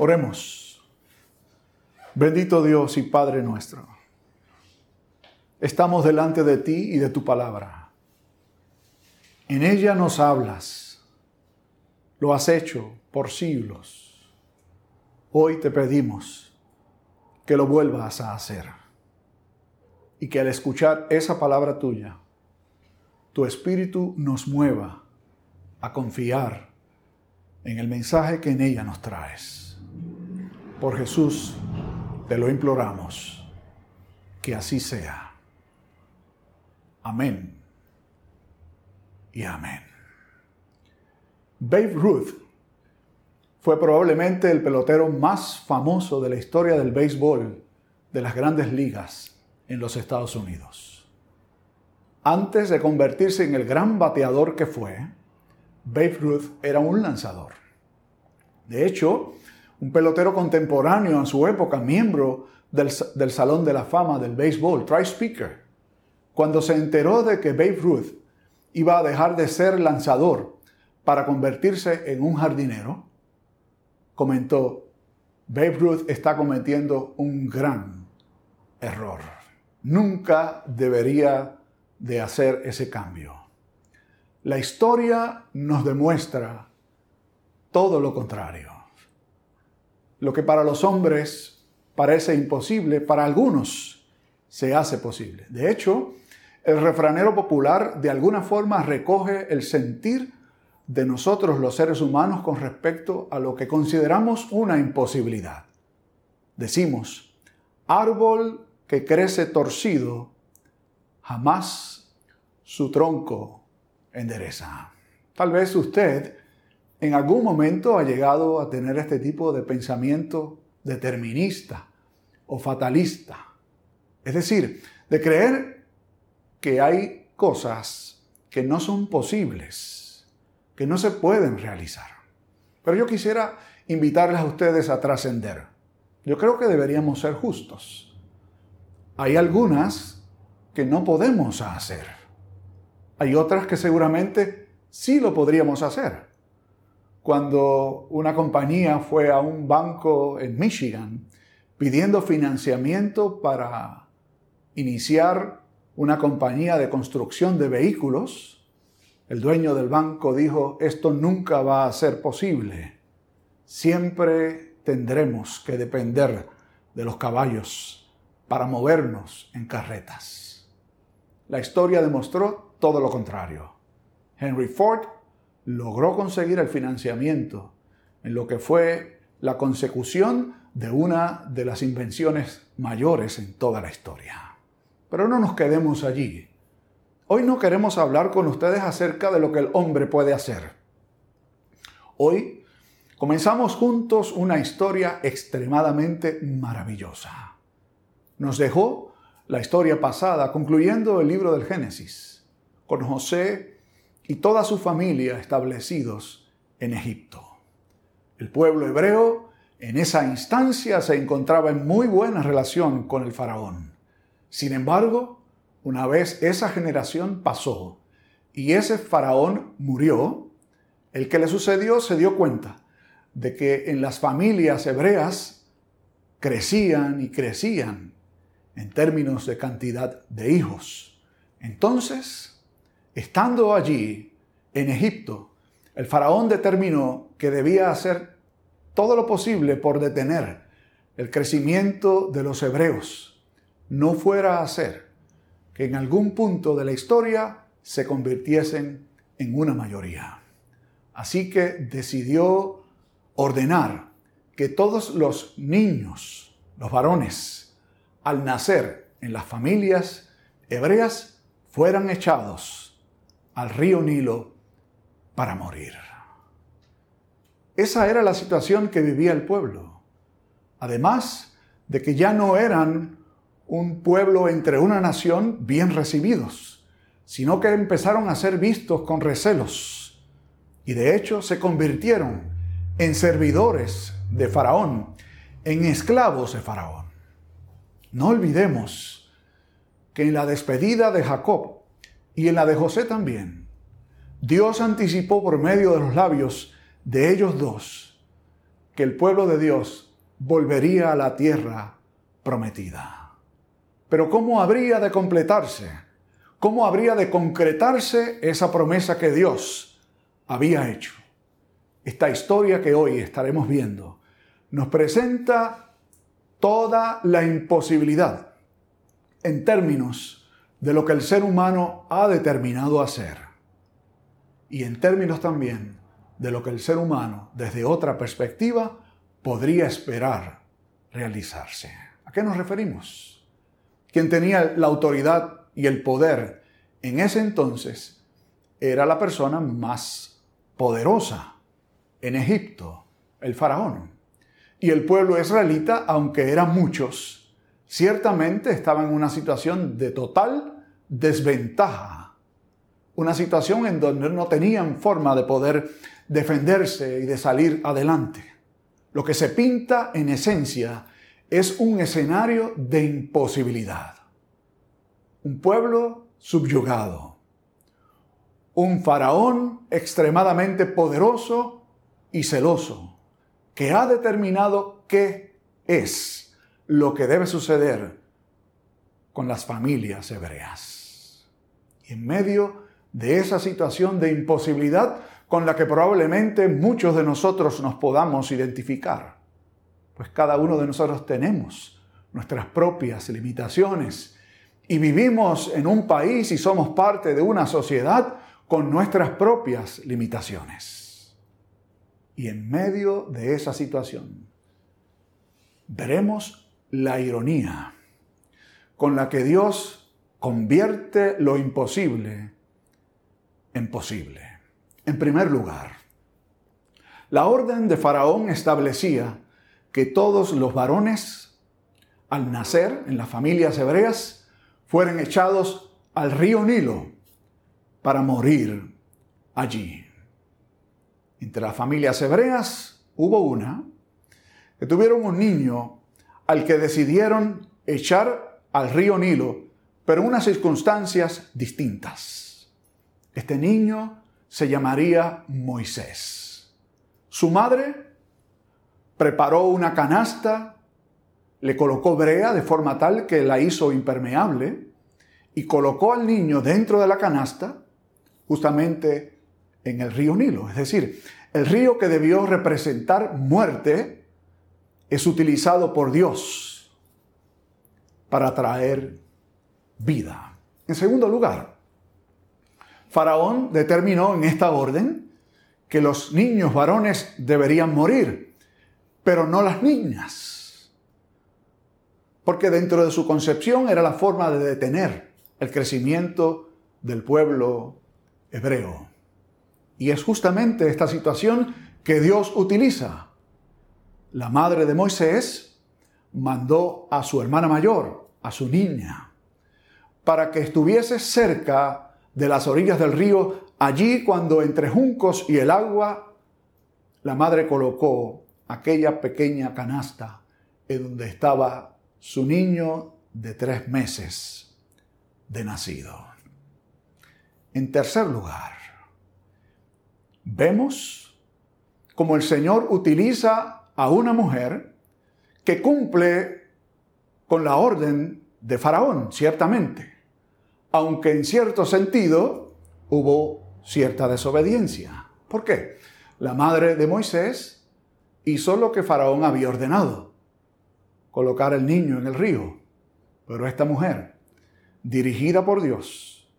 Oremos. Bendito Dios y Padre nuestro. Estamos delante de ti y de tu palabra. En ella nos hablas. Lo has hecho por siglos. Hoy te pedimos que lo vuelvas a hacer. Y que al escuchar esa palabra tuya, tu espíritu nos mueva a confiar en el mensaje que en ella nos traes. Por Jesús te lo imploramos, que así sea. Amén y amén. Babe Ruth fue probablemente el pelotero más famoso de la historia del béisbol de las grandes ligas en los Estados Unidos. Antes de convertirse en el gran bateador que fue, Babe Ruth era un lanzador. De hecho, un pelotero contemporáneo en su época, miembro del, Salón de la Fama del Béisbol, Tri Speaker, cuando se enteró de que Babe Ruth iba a dejar de ser lanzador para convertirse en un jardinero, comentó, Babe Ruth está cometiendo un gran error. Nunca debería de hacer ese cambio. La historia nos demuestra todo lo contrario. Lo que para los hombres parece imposible, para algunos se hace posible. De hecho, el refranero popular de alguna forma recoge el sentir de nosotros los seres humanos con respecto a lo que consideramos una imposibilidad. Decimos, árbol que crece torcido, jamás su tronco endereza. Tal vez usted en algún momento ha llegado a tener este tipo de pensamiento determinista o fatalista. Es decir, de creer que hay cosas que no son posibles, que no se pueden realizar. Pero yo quisiera invitarles a ustedes a trascender. Yo creo que deberíamos ser justos. Hay algunas que no podemos hacer. Hay otras que seguramente sí lo podríamos hacer cuando una compañía fue a un banco en Michigan pidiendo financiamiento para iniciar una compañía de construcción de vehículos, el dueño del banco dijo, esto nunca va a ser posible. Siempre tendremos que depender de los caballos para movernos en carretas. La historia demostró todo lo contrario. Henry Ford logró conseguir el financiamiento en lo que fue la consecución de una de las invenciones mayores en toda la historia. Pero no nos quedemos allí. Hoy no queremos hablar con ustedes acerca de lo que el hombre puede hacer. Hoy comenzamos juntos una historia extremadamente maravillosa. Nos dejó la historia pasada, concluyendo el libro del Génesis, con José y toda su familia establecidos en Egipto. El pueblo hebreo en esa instancia se encontraba en muy buena relación con el faraón. Sin embargo, una vez esa generación pasó y ese faraón murió, el que le sucedió se dio cuenta de que en las familias hebreas crecían y crecían en términos de cantidad de hijos. Entonces, Estando allí, en Egipto, el faraón determinó que debía hacer todo lo posible por detener el crecimiento de los hebreos. No fuera a hacer que en algún punto de la historia se convirtiesen en una mayoría. Así que decidió ordenar que todos los niños, los varones, al nacer en las familias hebreas, fueran echados al río Nilo para morir. Esa era la situación que vivía el pueblo. Además de que ya no eran un pueblo entre una nación bien recibidos, sino que empezaron a ser vistos con recelos y de hecho se convirtieron en servidores de Faraón, en esclavos de Faraón. No olvidemos que en la despedida de Jacob, y en la de José también. Dios anticipó por medio de los labios de ellos dos que el pueblo de Dios volvería a la tierra prometida. Pero ¿cómo habría de completarse? ¿Cómo habría de concretarse esa promesa que Dios había hecho? Esta historia que hoy estaremos viendo nos presenta toda la imposibilidad en términos de lo que el ser humano ha determinado hacer y en términos también de lo que el ser humano desde otra perspectiva podría esperar realizarse. ¿A qué nos referimos? Quien tenía la autoridad y el poder en ese entonces era la persona más poderosa en Egipto, el faraón. Y el pueblo israelita, aunque eran muchos, ciertamente estaba en una situación de total desventaja. Una situación en donde no tenían forma de poder defenderse y de salir adelante. Lo que se pinta en esencia es un escenario de imposibilidad. Un pueblo subyugado. Un faraón extremadamente poderoso y celoso, que ha determinado qué es lo que debe suceder con las familias hebreas. Y en medio de esa situación de imposibilidad con la que probablemente muchos de nosotros nos podamos identificar, pues cada uno de nosotros tenemos nuestras propias limitaciones y vivimos en un país y somos parte de una sociedad con nuestras propias limitaciones. Y en medio de esa situación veremos la ironía con la que Dios convierte lo imposible en posible. En primer lugar, la orden de Faraón establecía que todos los varones, al nacer en las familias hebreas, fueran echados al río Nilo para morir allí. Entre las familias hebreas hubo una que tuvieron un niño al que decidieron echar al río Nilo, pero en unas circunstancias distintas. Este niño se llamaría Moisés. Su madre preparó una canasta, le colocó brea de forma tal que la hizo impermeable y colocó al niño dentro de la canasta justamente en el río Nilo. Es decir, el río que debió representar muerte es utilizado por Dios para traer vida. En segundo lugar, Faraón determinó en esta orden que los niños varones deberían morir, pero no las niñas. Porque dentro de su concepción era la forma de detener el crecimiento del pueblo hebreo. Y es justamente esta situación que Dios utiliza. La madre de Moisés mandó a su hermana mayor, a su niña, para que estuviese cerca de las orillas del río, allí cuando entre juncos y el agua, la madre colocó aquella pequeña canasta en donde estaba su niño de tres meses de nacido. En tercer lugar, vemos como el Señor utiliza a una mujer que cumple con la orden de Faraón, ciertamente aunque en cierto sentido hubo cierta desobediencia. ¿Por qué? La madre de Moisés hizo lo que Faraón había ordenado, colocar el niño en el río. Pero esta mujer, dirigida por Dios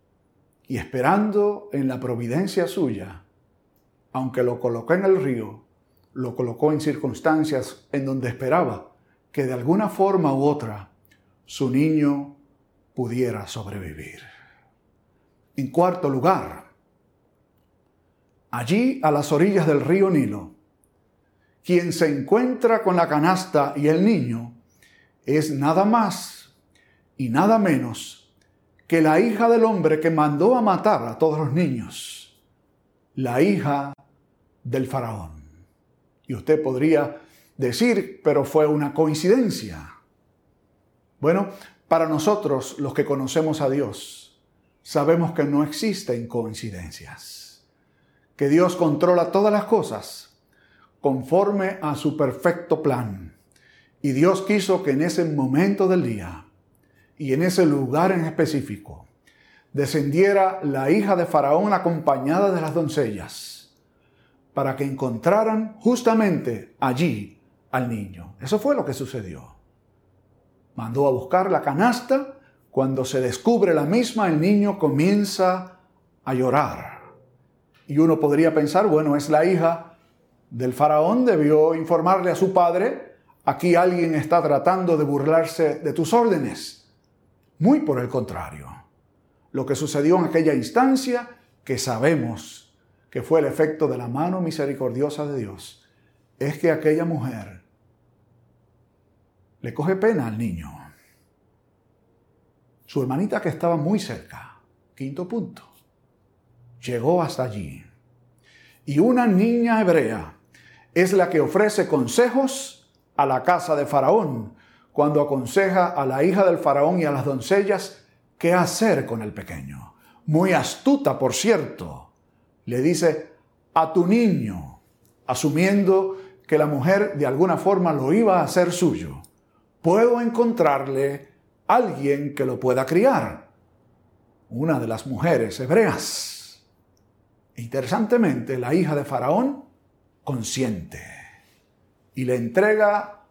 y esperando en la providencia suya, aunque lo colocó en el río, lo colocó en circunstancias en donde esperaba que de alguna forma u otra su niño pudiera sobrevivir. En cuarto lugar, allí a las orillas del río Nilo, quien se encuentra con la canasta y el niño es nada más y nada menos que la hija del hombre que mandó a matar a todos los niños, la hija del faraón. Y usted podría decir, pero fue una coincidencia. Bueno, para nosotros, los que conocemos a Dios, sabemos que no existen coincidencias, que Dios controla todas las cosas conforme a su perfecto plan. Y Dios quiso que en ese momento del día y en ese lugar en específico descendiera la hija de Faraón acompañada de las doncellas para que encontraran justamente allí al niño. Eso fue lo que sucedió. Mandó a buscar la canasta. Cuando se descubre la misma, el niño comienza a llorar. Y uno podría pensar, bueno, es la hija del faraón, debió informarle a su padre, aquí alguien está tratando de burlarse de tus órdenes. Muy por el contrario. Lo que sucedió en aquella instancia, que sabemos que fue el efecto de la mano misericordiosa de Dios, es que aquella mujer le coge pena al niño. Su hermanita que estaba muy cerca, quinto punto, llegó hasta allí. Y una niña hebrea es la que ofrece consejos a la casa de Faraón cuando aconseja a la hija del Faraón y a las doncellas qué hacer con el pequeño. Muy astuta, por cierto. Le dice a tu niño, asumiendo que la mujer de alguna forma lo iba a hacer suyo. Puedo encontrarle alguien que lo pueda criar. Una de las mujeres hebreas. Interesantemente, la hija de Faraón consiente y le entrega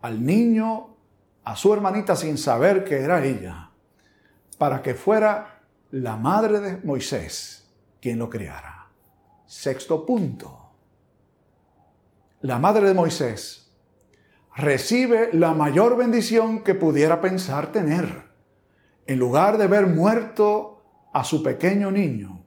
al niño a su hermanita sin saber que era ella, para que fuera la madre de Moisés quien lo criara. Sexto punto. La madre de Moisés recibe la mayor bendición que pudiera pensar tener. En lugar de ver muerto a su pequeño niño,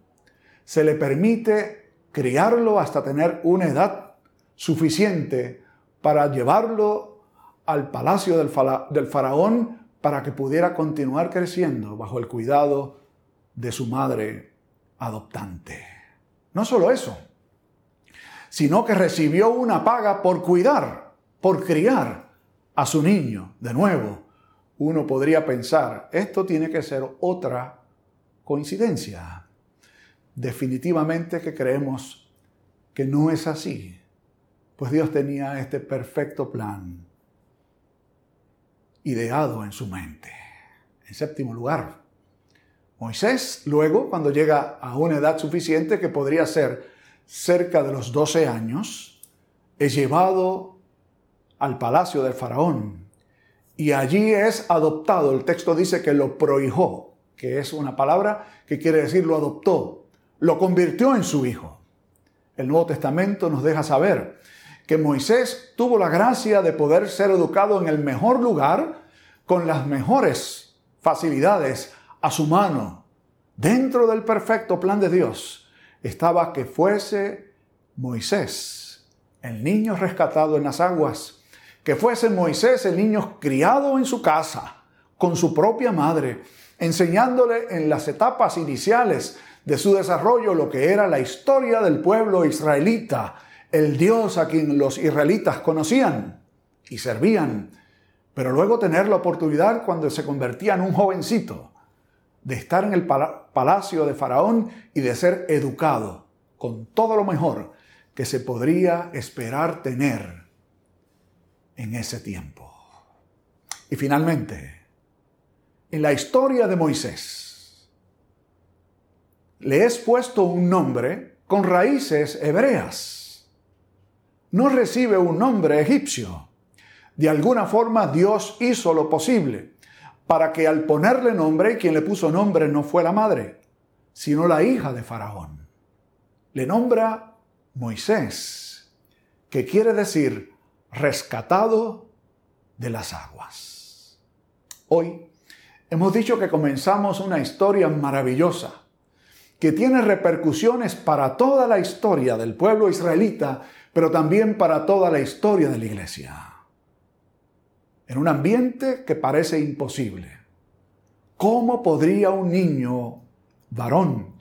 se le permite criarlo hasta tener una edad suficiente para llevarlo al palacio del, faraón para que pudiera continuar creciendo bajo el cuidado de su madre adoptante. No solo eso, sino que recibió una paga por cuidar, por criar a su niño. De nuevo, uno podría pensar, esto tiene que ser otra coincidencia definitivamente que creemos que no es así, pues Dios tenía este perfecto plan ideado en su mente. En séptimo lugar, Moisés luego, cuando llega a una edad suficiente que podría ser cerca de los 12 años, es llevado al palacio del faraón y allí es adoptado. El texto dice que lo prohijó, que es una palabra que quiere decir lo adoptó, lo convirtió en su hijo. El Nuevo Testamento nos deja saber que Moisés tuvo la gracia de poder ser educado en el mejor lugar, con las mejores facilidades a su mano. Dentro del perfecto plan de Dios estaba que fuese Moisés, el niño rescatado en las aguas, que fuese Moisés el niño criado en su casa, con su propia madre, enseñándole en las etapas iniciales de su desarrollo lo que era la historia del pueblo israelita, el Dios a quien los israelitas conocían y servían, pero luego tener la oportunidad cuando se convertía en un jovencito de estar en el palacio de Faraón y de ser educado con todo lo mejor que se podría esperar tener en ese tiempo. Y finalmente, en la historia de Moisés, le es puesto un nombre con raíces hebreas. No recibe un nombre egipcio. De alguna forma Dios hizo lo posible para que al ponerle nombre, quien le puso nombre no fue la madre, sino la hija de Faraón. Le nombra Moisés, que quiere decir rescatado de las aguas. Hoy hemos dicho que comenzamos una historia maravillosa que tiene repercusiones para toda la historia del pueblo israelita, pero también para toda la historia de la iglesia. En un ambiente que parece imposible. ¿Cómo podría un niño varón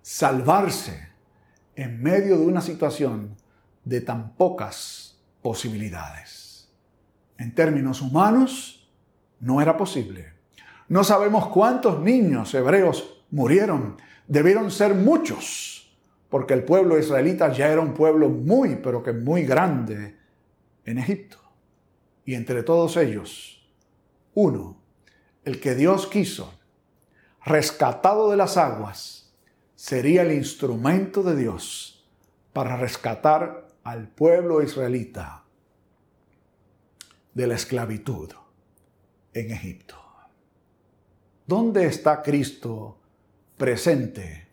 salvarse en medio de una situación de tan pocas posibilidades? En términos humanos, no era posible. No sabemos cuántos niños hebreos murieron Debieron ser muchos, porque el pueblo israelita ya era un pueblo muy, pero que muy grande en Egipto. Y entre todos ellos, uno, el que Dios quiso, rescatado de las aguas, sería el instrumento de Dios para rescatar al pueblo israelita de la esclavitud en Egipto. ¿Dónde está Cristo presente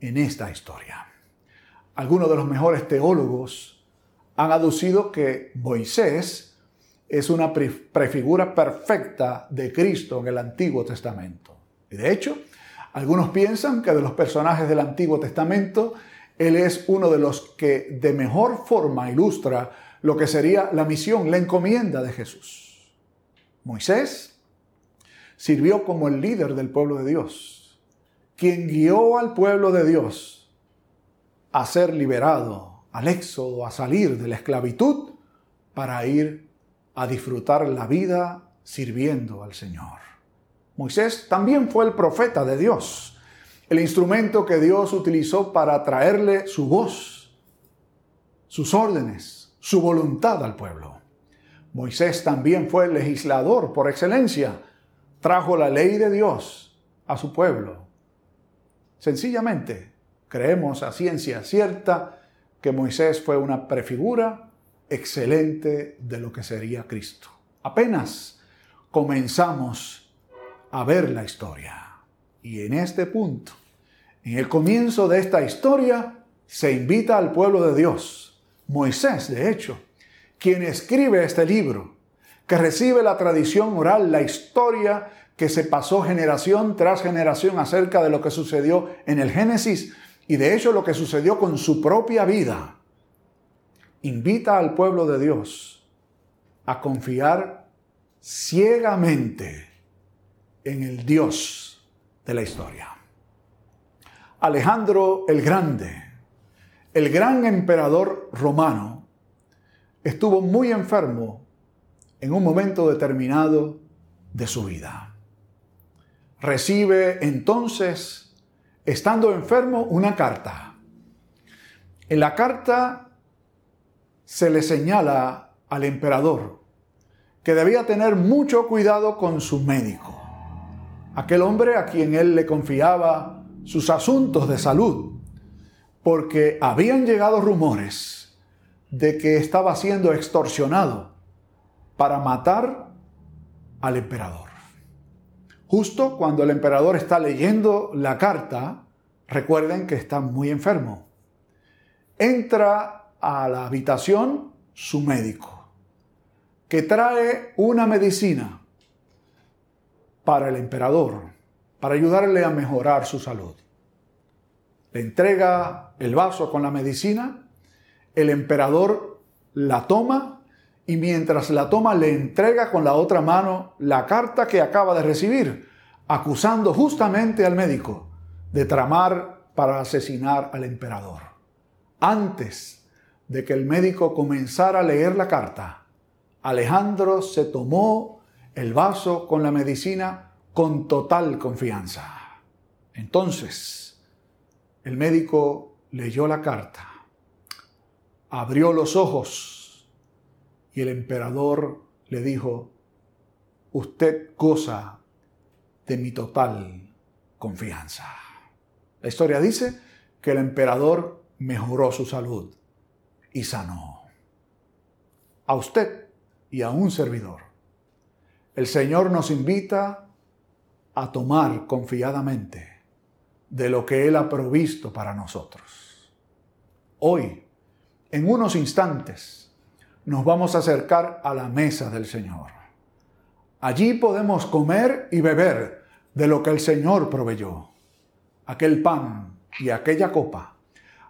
en esta historia? Algunos de los mejores teólogos han aducido que Moisés es una prefigura perfecta de Cristo en el Antiguo Testamento. Y de hecho, algunos piensan que de los personajes del Antiguo Testamento, él es uno de los que de mejor forma ilustra lo que sería la misión, la encomienda de Jesús. Moisés sirvió como el líder del pueblo de Dios, quien guió al pueblo de Dios a ser liberado, al éxodo, a salir de la esclavitud para ir a disfrutar la vida sirviendo al Señor. Moisés también fue el profeta de Dios, el instrumento que Dios utilizó para traerle su voz, sus órdenes, su voluntad al pueblo. Moisés también fue el legislador por excelencia, trajo la ley de Dios a su pueblo. Sencillamente, creemos a ciencia cierta que Moisés fue una prefigura excelente de lo que sería Cristo. Apenas comenzamos a ver la historia. Y en este punto, en el comienzo de esta historia, se invita al pueblo de Dios, Moisés de hecho, quien escribe este libro, que recibe la tradición oral, la historia que se pasó generación tras generación acerca de lo que sucedió en el Génesis y de hecho lo que sucedió con su propia vida invita al pueblo de Dios a confiar ciegamente en el Dios de la historia. Alejandro el Grande, el gran emperador romano, estuvo muy enfermo en un momento determinado de su vida. Recibe entonces, estando enfermo, una carta. En la carta se le señala al emperador que debía tener mucho cuidado con su médico, aquel hombre a quien él le confiaba sus asuntos de salud, porque habían llegado rumores de que estaba siendo extorsionado para matar al emperador. Justo cuando el emperador está leyendo la carta, recuerden que está muy enfermo. Entra a la habitación su médico, que trae una medicina para el emperador, para ayudarle a mejorar su salud. Le entrega el vaso con la medicina, el emperador la toma y mientras la toma le entrega con la otra mano la carta que acaba de recibir, acusando justamente al médico de tramar para asesinar al emperador. Antes de que el médico comenzara a leer la carta, Alejandro se tomó el vaso con la medicina con total confianza. Entonces, el médico leyó la carta, abrió los ojos y el emperador le dijo, usted goza de mi total confianza. La historia dice que el emperador mejoró su salud y sanó. A usted y a un servidor. El Señor nos invita a tomar confiadamente de lo que Él ha provisto para nosotros. Hoy, en unos instantes, nos vamos a acercar a la mesa del Señor. Allí podemos comer y beber de lo que el Señor proveyó. Aquel pan y aquella copa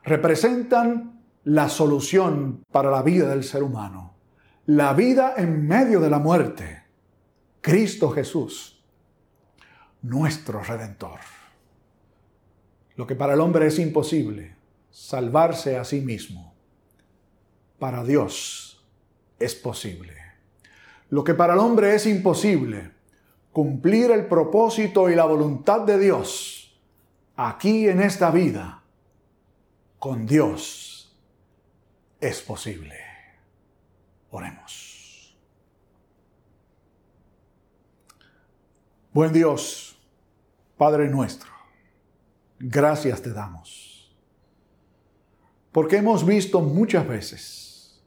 representan la solución para la vida del ser humano. La vida en medio de la muerte. Cristo Jesús, nuestro redentor. Lo que para el hombre es imposible, salvarse a sí mismo, para Dios es posible. Lo que para el hombre es imposible, cumplir el propósito y la voluntad de Dios aquí en esta vida, con Dios es posible. Oremos. Buen Dios, Padre nuestro, gracias te damos. Porque hemos visto muchas veces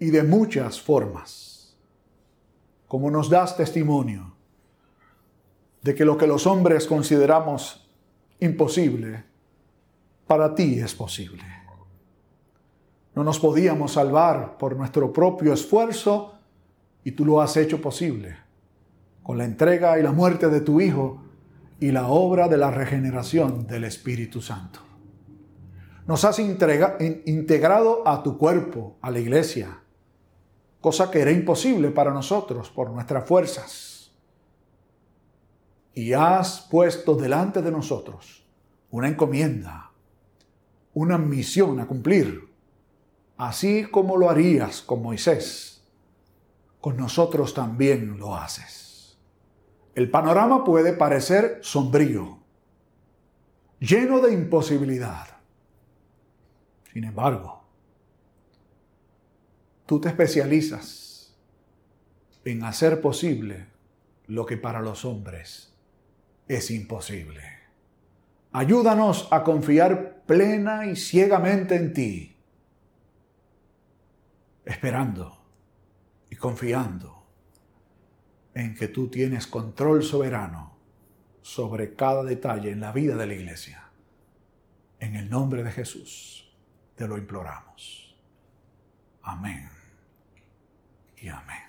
y de muchas formas, como nos das testimonio, de que lo que los hombres consideramos imposible, para ti es posible. No nos podíamos salvar por nuestro propio esfuerzo y tú lo has hecho posible. Con la entrega y la muerte de tu Hijo y la obra de la regeneración del Espíritu Santo. Nos has integrado a tu cuerpo, a la iglesia, cosa que era imposible para nosotros por nuestras fuerzas. Y has puesto delante de nosotros una encomienda, una misión a cumplir, así como lo harías con Moisés, con nosotros también lo haces. El panorama puede parecer sombrío, lleno de imposibilidad. Sin embargo, tú te especializas en hacer posible lo que para los hombres es imposible. Ayúdanos a confiar plena y ciegamente en ti, esperando y confiando en que tú tienes control soberano sobre cada detalle en la vida de la iglesia. En el nombre de Jesús te lo imploramos. Amén y amén.